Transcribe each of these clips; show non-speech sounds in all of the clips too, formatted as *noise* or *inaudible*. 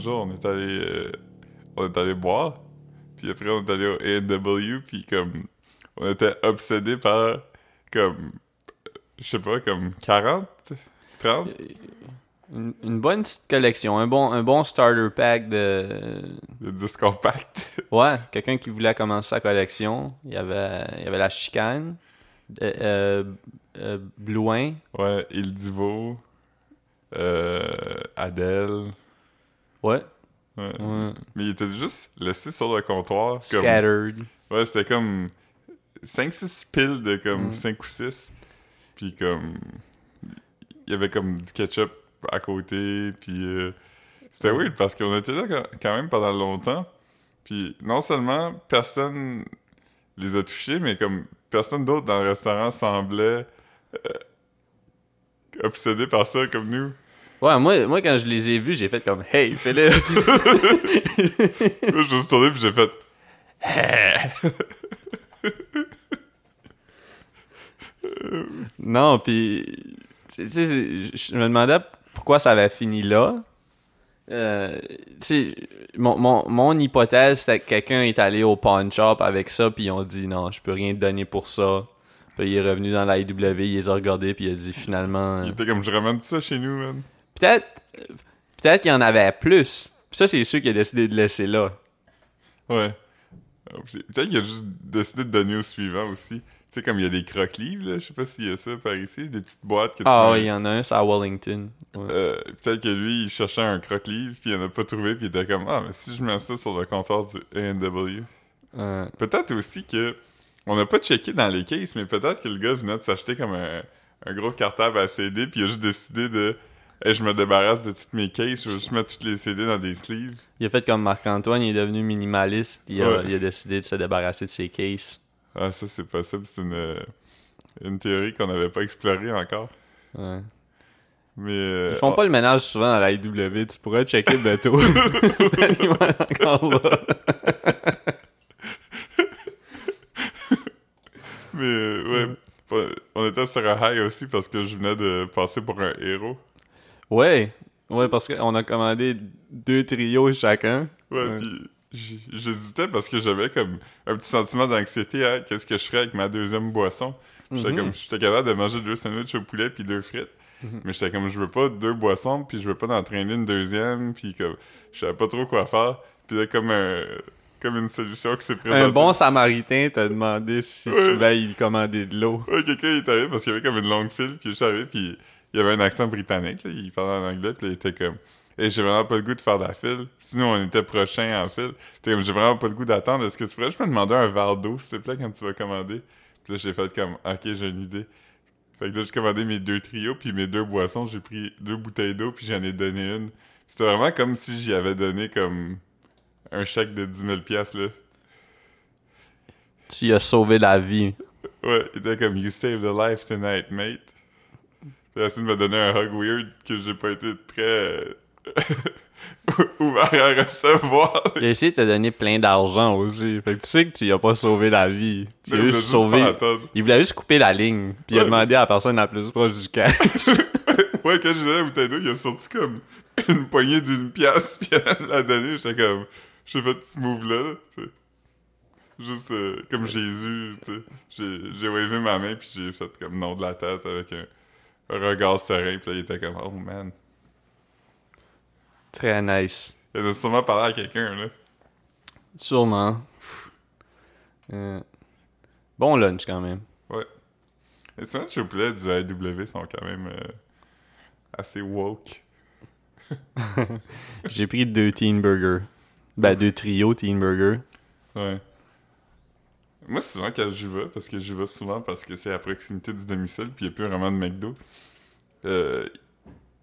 jour, on est allé, euh, on est allé boire. Puis après, on est allé au A&W, puis comme, on était obsédés par, comme, je sais pas, comme 40, 30. Une, une bonne petite collection, un bon, un bon starter pack de. De disques compacts. *laughs* Ouais, quelqu'un qui voulait commencer sa collection. Il y avait, il y avait la chicane, euh, euh, euh, Blouin, Ouais, Il Divo, euh, Adèle. Ouais, Ouais. ouais. Mais il était juste laissé sur le comptoir. Comme, Scattered. ouais, c'était comme 5-6 piles de comme Mm. 5 ou 6. Puis comme. Il y avait comme du ketchup à côté. Puis euh, c'était weird parce qu'on était là quand- quand même pendant longtemps. Puis non seulement personne les a touchés, mais comme personne d'autre dans le restaurant semblait euh, obsédé par ça comme nous. Ouais, moi, moi, quand je les ai vus, j'ai fait comme Hey, fais-le. *laughs* Là, je me suis tourné puis j'ai fait. non, puis. Tu sais, je me demandais pourquoi ça avait fini là. Euh, tu sais, mon, mon, mon hypothèse, c'était que quelqu'un est allé au pawn shop avec ça, puis ils ont dit non, je peux rien te donner pour ça. Puis il est revenu dans la IW, il les a regardés, puis il a dit finalement. Il était comme je ramène ça chez nous, man. Peut-être peut-être qu'il y en avait plus. Puis ça, c'est sûr qu'il a décidé de laisser là. Ouais. Peut-être qu'il a juste décidé de donner au suivant aussi. Tu sais, comme il y a des croque-livres, là, je sais pas s'il y a ça par ici, des petites boîtes que tu Ah il y en a un, c'est à Wellington. Ouais. Euh, peut-être que lui, il cherchait un croque-livre, puis il en a pas trouvé, puis il était comme Ah, mais si je mets ça sur le comptoir du A&W. Euh, Peut-être aussi que. On n'a pas checké dans les cases, mais peut-être que le gars venait de s'acheter comme un, un gros cartable à CD, puis il a juste décidé de. Hey, je me débarrasse de toutes mes cases, je vais juste mettre toutes les CD dans des sleeves. il a fait comme Marc-Antoine, il est devenu minimaliste, il a, Ouais. il a décidé de se débarrasser de ses cases. Ah, ça, c'est possible. C'est une, une théorie qu'on n'avait pas explorée encore. Ouais. Mais. euh, Ils font pas le ménage souvent dans la IW, tu pourrais checker *laughs* encore là. *laughs* Mais, euh, ouais. On était sur un high aussi parce que je venais de passer pour un héros. Ouais, ouais, parce qu'on a commandé deux trios chacun. Ouais, j- j'hésitais parce que j'avais comme un petit sentiment d'anxiété à qu'est-ce que je ferais avec ma deuxième boisson? J'étais Mhm. comme, j'étais capable de manger deux sandwichs au poulet puis deux frites. Mhm. Mais j'étais comme, je veux pas deux boissons puis je veux pas d'entraîner une deuxième puis comme, je savais pas trop quoi faire. Puis là, comme un, comme une solution qui s'est présentée. Un bon samaritain t'a demandé si Ouais. tu voulais y commander de l'eau. Ouais, quelqu'un est arrivé parce qu'il y avait comme une longue file, puis je suis arrivé, puis il y avait un accent britannique, là, il parlait en anglais, puis là, il était comme hey, j'ai vraiment pas le goût de faire de la file. Sinon, on était prochain en file. J'étais comme j'ai vraiment pas le goût d'attendre. Est-ce que tu pourrais juste me demander un verre d'eau, s'il te plaît, quand tu vas commander? Puis là, j'ai fait comme ok, j'ai une idée. Fait que là, j'ai commandé mes deux trios, puis mes deux boissons, j'ai pris deux bouteilles d'eau, puis j'en ai donné une. C'était vraiment comme si j'y avais donné comme un chèque de 10 000 piastres, là. Tu y as sauvé la vie. Ouais, il était comme You saved a life tonight, mate. Puis de me donner un hug weird que j'ai pas été très euh, *laughs* ouvert à recevoir. A essayé de te donner plein d'argent aussi. Fait que tu sais que tu y as pas sauvé la vie. Tu il juste attendre. Il voulait juste couper la ligne. Puis il a demandé à la personne la plus proche du cash. *laughs* Ouais, quand j'ai donné la bouteille d'eau, il a sorti comme une poignée d'une pièce, puis elle l'a donnée. J'étais comme, j'ai fait ce move-là. Juste euh, comme Jésus. J'ai, j'ai wavé ma main, puis j'ai fait comme non de la tête avec un regard serein, puis là, il était comme, oh man. Très nice. Il a sûrement parlé à quelqu'un, là. Sûrement. Euh, Bon lunch quand même. Les sandwichs au poulet du AEW sont quand même euh, assez woke. *laughs* J'ai pris deux teen burgers. Ben, deux trios teen burgers. Ouais. Moi, souvent quand j'y vais, parce que j'y vais souvent parce que c'est à proximité du domicile, puis il n'y a plus vraiment de McDo, euh,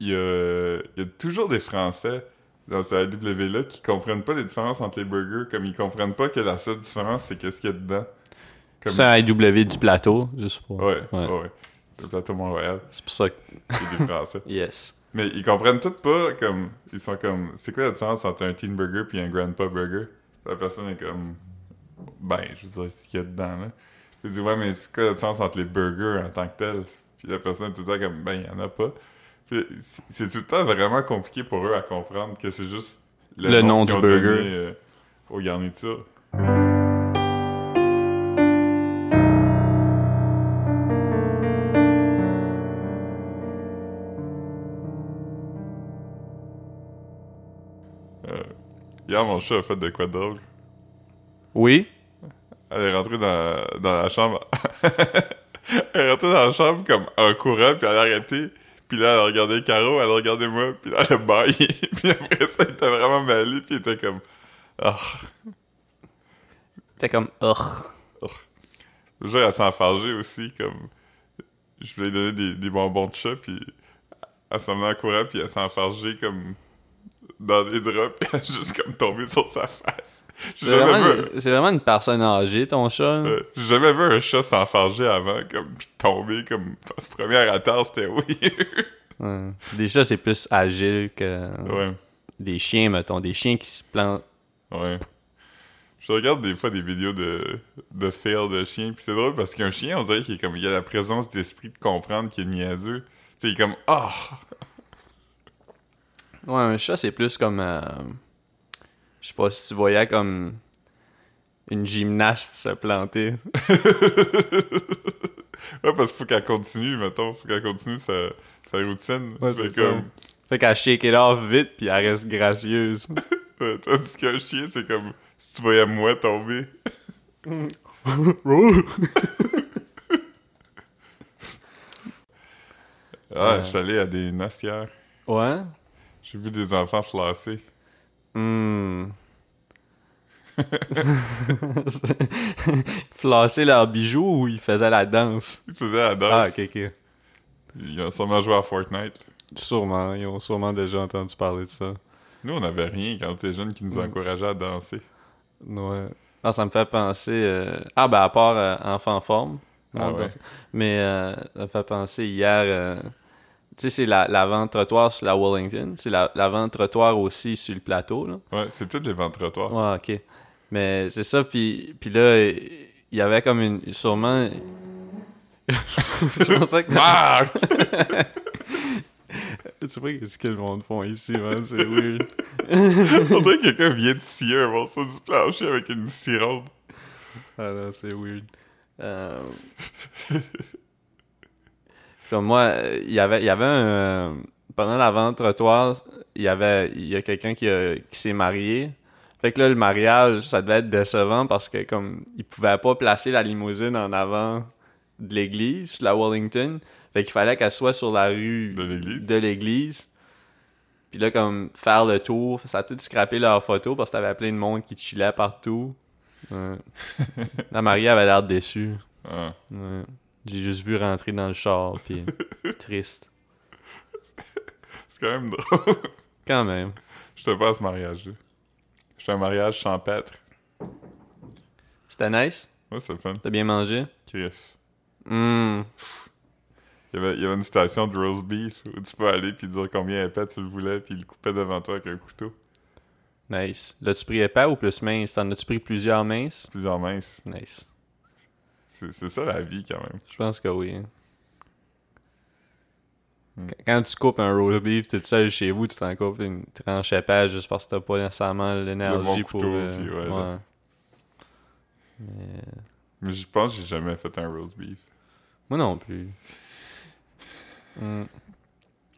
il y, a, y a toujours des Français dans ce AEW-là qui comprennent pas les différences entre les burgers, comme ils comprennent pas que la seule différence, c'est qu'est-ce qu'il y a dedans. C'est un IW du plateau, juste pour... Ouais, ouais, Ouais. le plateau Mont-Royal, C'est pour ça que... c'est des Français. *laughs* Yes. Mais ils comprennent tout pas comme. Ils sont comme. C'est quoi la différence entre un teen burger puis un grandpa burger? La personne est comme. Ben, je veux dire, ce qu'il y a dedans, là. Je dis, ouais, mais c'est quoi la différence entre les burgers en tant que tels? Puis la personne est tout le temps comme, ben, il y en a pas. Puis c'est- tout le temps vraiment compliqué pour eux à comprendre que c'est juste Le nom du burger. donné, euh, aux garnitures. Euh, Hier, mon chat a fait de quoi drôle. Oui? Elle est rentrée dans, dans la chambre. *laughs* elle est rentrée dans la chambre comme en courant, puis elle a arrêté. Puis là, elle a regardé Caro, elle a regardé moi, puis là, elle a baillé. *laughs* puis après ça, elle était vraiment mêlée, puis elle était comme... Ah, T'es comme, ugh. Le jour, elle s'est enfargée aussi, comme... Je voulais lui donner des, des bonbons de chat, puis elle s'en venait en courant, puis elle s'est enfargée comme dans les draps, *laughs* puis elle a juste comme tombé sur sa face. C'est vraiment, vu, c'est vraiment une personne âgée, ton chat. euh, j'ai jamais vu un chat s'enfarger avant, comme, tomber comme face première à terre, c'était weird. *laughs* Ouais. Des chats, c'est plus agile que ouais, des chiens, mettons. Des chiens qui se plantent. ouais. Je regarde des fois des vidéos de, de fail de chiens, puis c'est drôle parce qu'un chien, on dirait qu'il est comme, il a la présence d'esprit de comprendre qu'il est niaiseux. Tu sais, il est comme, ah! Ouais, un chat, c'est plus comme. euh, Je sais pas si tu voyais comme. Une gymnaste se planter. *laughs* Ouais, parce qu'il faut qu'elle continue, mettons. Faut qu'elle continue sa, sa routine. Ouais, Fait ça. comme, Fait qu'elle shake it off vite, puis elle reste gracieuse. *laughs* ouais, tandis qu'un chien, c'est comme si tu voyais moi tomber. *laughs* Ah, Ouais. je suis allé à des hier. ouais? J'ai vu des enfants flasser. Hmm. *laughs* Flasser leurs bijoux ou ils faisaient la danse? Ils faisaient la danse. Ah, ok, ok. Ils ont sûrement joué à Fortnite. Sûrement, ils ont sûrement déjà entendu parler de ça. Nous, on n'avait rien quand on était jeunes qui nous Mm. encourageait à danser. Ouais. Ah, ça me fait penser. euh, Ah, ben, à part euh, Enfant Forme. Ah ouais. Mais euh, ça me fait penser hier. Tu sais, c'est la- l'avant-trottoir sur la Wellington. C'est la- l'avant-trottoir aussi sur le plateau, là. Ouais, c'est tous les vents trottoirs. Ouais, ok. Mais c'est ça, puis, puis là, il y avait comme une. Sûrement. *laughs* Je pensais que. Ah! *laughs* Tu sais pas ce que le monde font ici, man, c'est *laughs* weird. on dirait que quelqu'un vient de scier un morceau du plancher avec une ronde. Ah non, c'est weird. Euh... Comme moi, il y avait, il y avait un... Pendant la vente trottoir, il y avait... Il y a quelqu'un qui, qui s'est marié. Fait que là, le mariage, ça devait être décevant parce que comme il pouvait pas placer la limousine en avant de l'église, la Wellington. Fait qu'il fallait qu'elle soit sur la rue De l'église? Puis là, comme faire le tour, ça a tout scrappé leur photo parce que t'avais plein de monde qui chillait partout. Ouais. *laughs* La mariée avait l'air déçue. Ah. Ouais. J'ai juste vu rentrer dans le char, puis *laughs* triste. C'est quand même drôle. Quand même. J'étais pas à ce mariage-là. J'étais à un mariage champêtre. C'était nice? Ouais, c'est le fun. T'as bien mangé? Chris. Hum. Il y, avait, il y avait une station de roast beef où tu peux aller puis dire combien épais tu le voulais puis il le coupait devant toi avec un couteau. Nice. L'as-tu pris épais ou plus mince? T'en as-tu pris plusieurs minces? Plusieurs minces. Nice. C'est ça la vie quand même. Je pense que oui. hein. Qu- Quand tu coupes un roast beef tout seul chez vous, tu t'en coupes une tranche épais juste parce que t'as pas nécessairement l'énergie pour... couteau, euh, puis ouais, ouais. là. Mais je pense que j'ai jamais fait un roast beef. Moi non plus. Hum.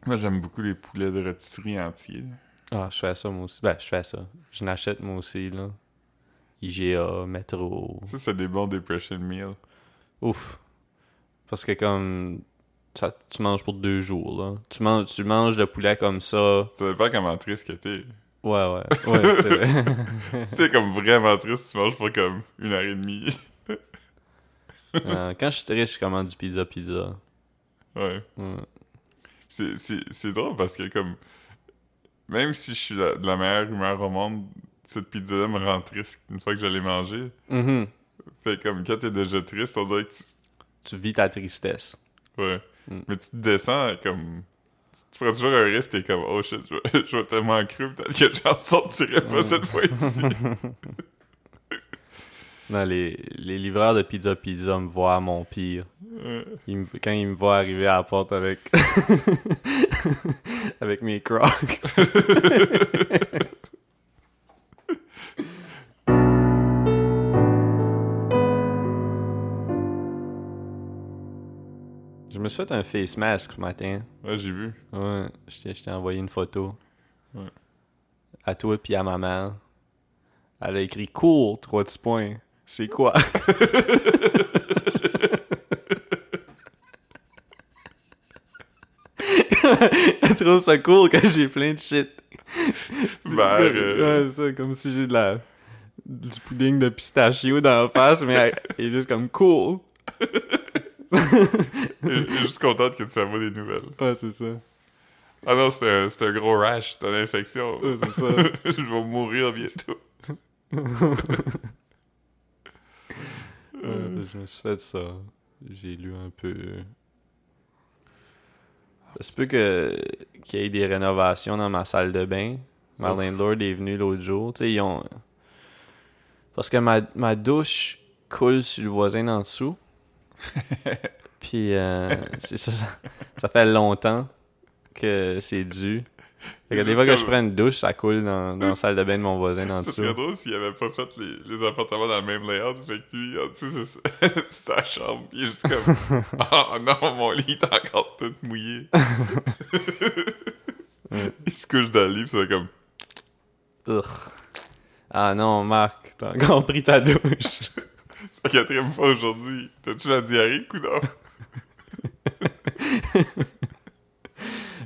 Moi j'aime beaucoup les poulets de rôtisserie entiers. Ah, je fais ça moi aussi. Ben, je fais ça. Je n'achète moi aussi, là. IGA, Metro. Ça c'est des bons depression meals. Ouf. Parce que comme... Ça, tu manges pour deux jours, là. Tu manges, tu manges le poulet comme ça. Ça dépend comment triste que t'es. Ouais, ouais. Ouais, c'est vrai. *laughs* si t'es comme vraiment triste, tu manges pour comme une heure et demie. Euh, quand je suis triste, je commande du pizza pizza. ouais. Ouais. C'est- C'est c'est drôle parce que comme même si je suis la- de la meilleure humeur au monde, cette pizza-là me rend triste une fois que je l'ai mangée. Fait comme quand t'es déjà triste, on dirait que tu... Tu vis ta tristesse. Ouais. Mm. Mais tu te descends comme... Tu, prends toujours un risque, t'es comme « Oh shit, je vais, *laughs* je vais tellement cru, peut-être que j'en sortirai pas cette fois-ci. *laughs* Non, les, les livreurs de pizza pizza me voient à mon pire. Ouais. Ils me- quand ils me voient arriver à la porte avec *laughs* avec mes crocs. Me suis fait un face mask ce matin. Ouais, j'ai vu. Ouais, je t'ai envoyé une photo. Ouais. À toi puis à ma mère. Elle a écrit cool, trois petits points. C'est quoi? *laughs* Elle trouve ça cool quand j'ai plein de shit. *laughs* Euh, Ouais, c'est ça, comme si j'ai de la du pudding de pistachio dans la face, mais elle, elle est juste comme cool. *laughs* je suis juste contente que tu saches des nouvelles. Ouais, c'est ça. Ah non, c'est un, c'est un gros rash, c'est une infection. Ouais, c'est ça. *laughs* je vais mourir bientôt. *laughs* Ouais, je me suis fait ça. J'ai lu un peu. Ça se peut que qu'il y ait des rénovations dans ma salle de bain. Ma Ouf. landlord est venue l'autre jour. Tu sais, ils ont. Parce que ma, ma douche coule sur le voisin en dessous. *laughs* Puis, euh, *laughs* c'est ça, ça. Ça fait longtemps que c'est dû. Fait que des fois que je prends une douche, ça coule dans, dans la salle de bain de mon voisin en *laughs* Ça dessous. serait drôle s'il avait pas fait les, les appartements dans le même layout. Fait que lui, en dessous, c'est *laughs* sa- chambre. Il est juste comme Oh non, mon lit est encore tout mouillé. Il se couche dans le lit, pis c'est comme Ugh. Ah non, Marc, t'as encore pris ta douche. C'est la quatrième fois aujourd'hui. T'as-tu la diarrhée, coudon?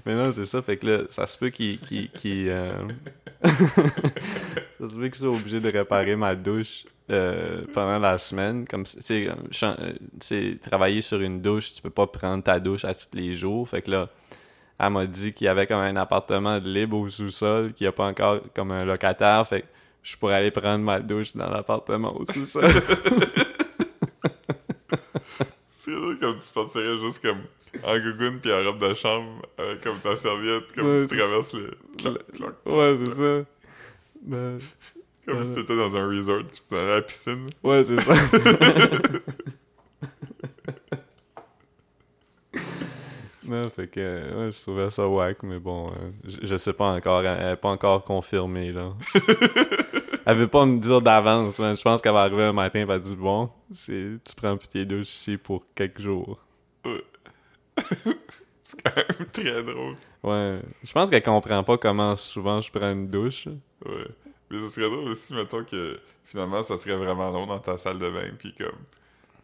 Mais non, c'est ça, fait que là, ça se peut qu'il. qu'il- qu'il, euh, *laughs* se peut qu'ils soient obligés de réparer ma douche euh, pendant la semaine. Comme, tu travailler sur une douche, tu peux pas prendre ta douche à tous les jours. Fait que là, elle m'a dit qu'il y avait comme un appartement libre au sous-sol, qu'il n'y a pas encore comme un locataire. Fait que je pourrais aller prendre ma douche dans l'appartement au sous-sol. *laughs* Drôle comme tu partirais juste comme en gougoune pis en robe de chambre, avec comme ta serviette, comme Ouais, tu traverses le. cloc, cloc, ouais, c'est ça. Ben, Comme Ouais. si t'étais dans un resort pis tu allais à la piscine. Ouais, c'est ça. *laughs* non, fait que ouais, je trouvais ça wack, mais bon, euh, je, je sais pas encore, elle est pas encore confirmée, là. *laughs* elle veut pas me dire d'avance, mais je pense qu'elle va arriver un matin et va dire bon, c'est tu prends plus tes douches ici pour quelques jours. *laughs* C'est quand même très drôle. Ouais, je pense qu'elle comprend pas comment souvent je prends une douche. Ouais. Mais ce serait drôle aussi, mettons que finalement ça serait vraiment long dans ta salle de bain, pis comme.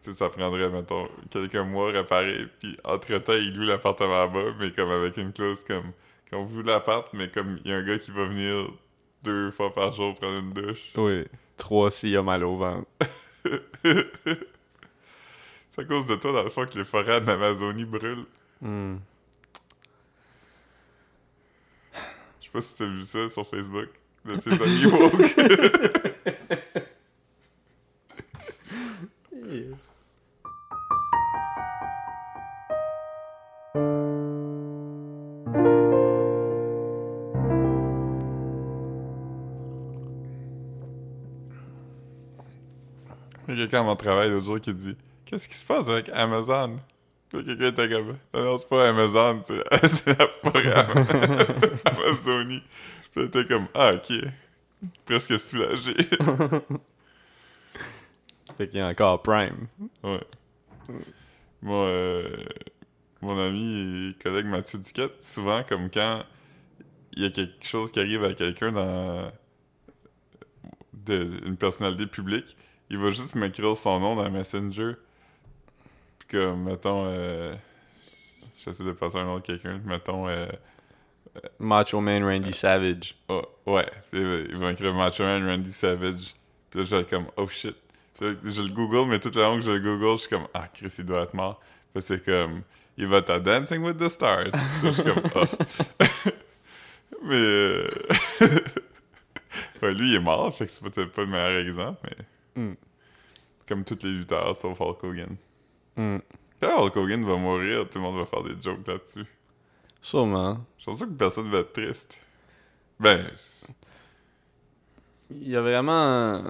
Tu sais, ça prendrait, mettons, quelques mois à réparer, puis entre-temps, il loue l'appartement en bas, mais comme avec une clause comme. Quand vous l'appart, mais comme il y a un gars qui va venir deux fois par jour prendre une douche. Oui, trois s'il y a mal au ventre. *laughs* C'est à cause de toi, dans le fond, que les forêts en Amazonie brûlent. Hmm. Je sais pas si t'as vu ça sur Facebook. De tes amis woke. *laughs* travail l'autre jour qui dit Qu'est-ce qui se passe avec Amazon? Puis quelqu'un était comme Non, non, c'est pas Amazon, c'est *laughs* la Am- Amazonie. *laughs* Puis était comme Ah, ok. Presque soulagé. *laughs* Fait qu'il y a encore Prime. ouais. Moi, euh, mon ami et collègue Mathieu Duquette, souvent, comme quand il y a quelque chose qui arrive à quelqu'un dans de, une personnalité publique, il va juste m'écrire son nom dans Messenger. Puis comme, mettons, euh, j'essaie de passer un nom de quelqu'un, mettons, euh, Macho Man Randy Savage. oh, ouais, il va, il va écrire Macho Man Randy Savage. Puis là, je vais être comme, oh shit. Je le Google, mais toute la langue que je le Google, je suis comme, ah, Chris, il doit être mort. Puis c'est comme, il va être à Dancing with the Stars. Je suis comme, oh. *laughs* mais, euh, *laughs* ouais, lui, il est mort, fait que c'est peut-être pas le meilleur exemple, mais. Hmm. Comme tous les lutteurs, sauf Hulk Hogan. Hmm. Quand Hulk Hogan va mourir, tout le monde va faire des jokes là-dessus. Sûrement. Je pense que personne va être triste. Ben, Il y a vraiment.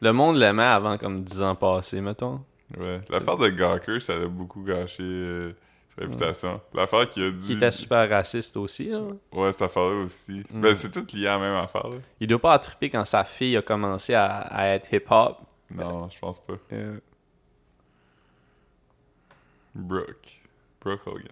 Le monde l'aimait avant comme 10 ans passés, mettons. ouais. L'affaire de Gawker, ça a beaucoup gâché euh, réputation. L'affaire qu'il a dit. Qui était super raciste aussi, là. Ouais, cette affaire-là aussi. Mm. Ben, c'est tout lié à la même affaire, là. Il doit pas attriper quand sa fille a commencé à, à être hip-hop. Non, je pense pas. Euh, Brooke. Brooke Hogan.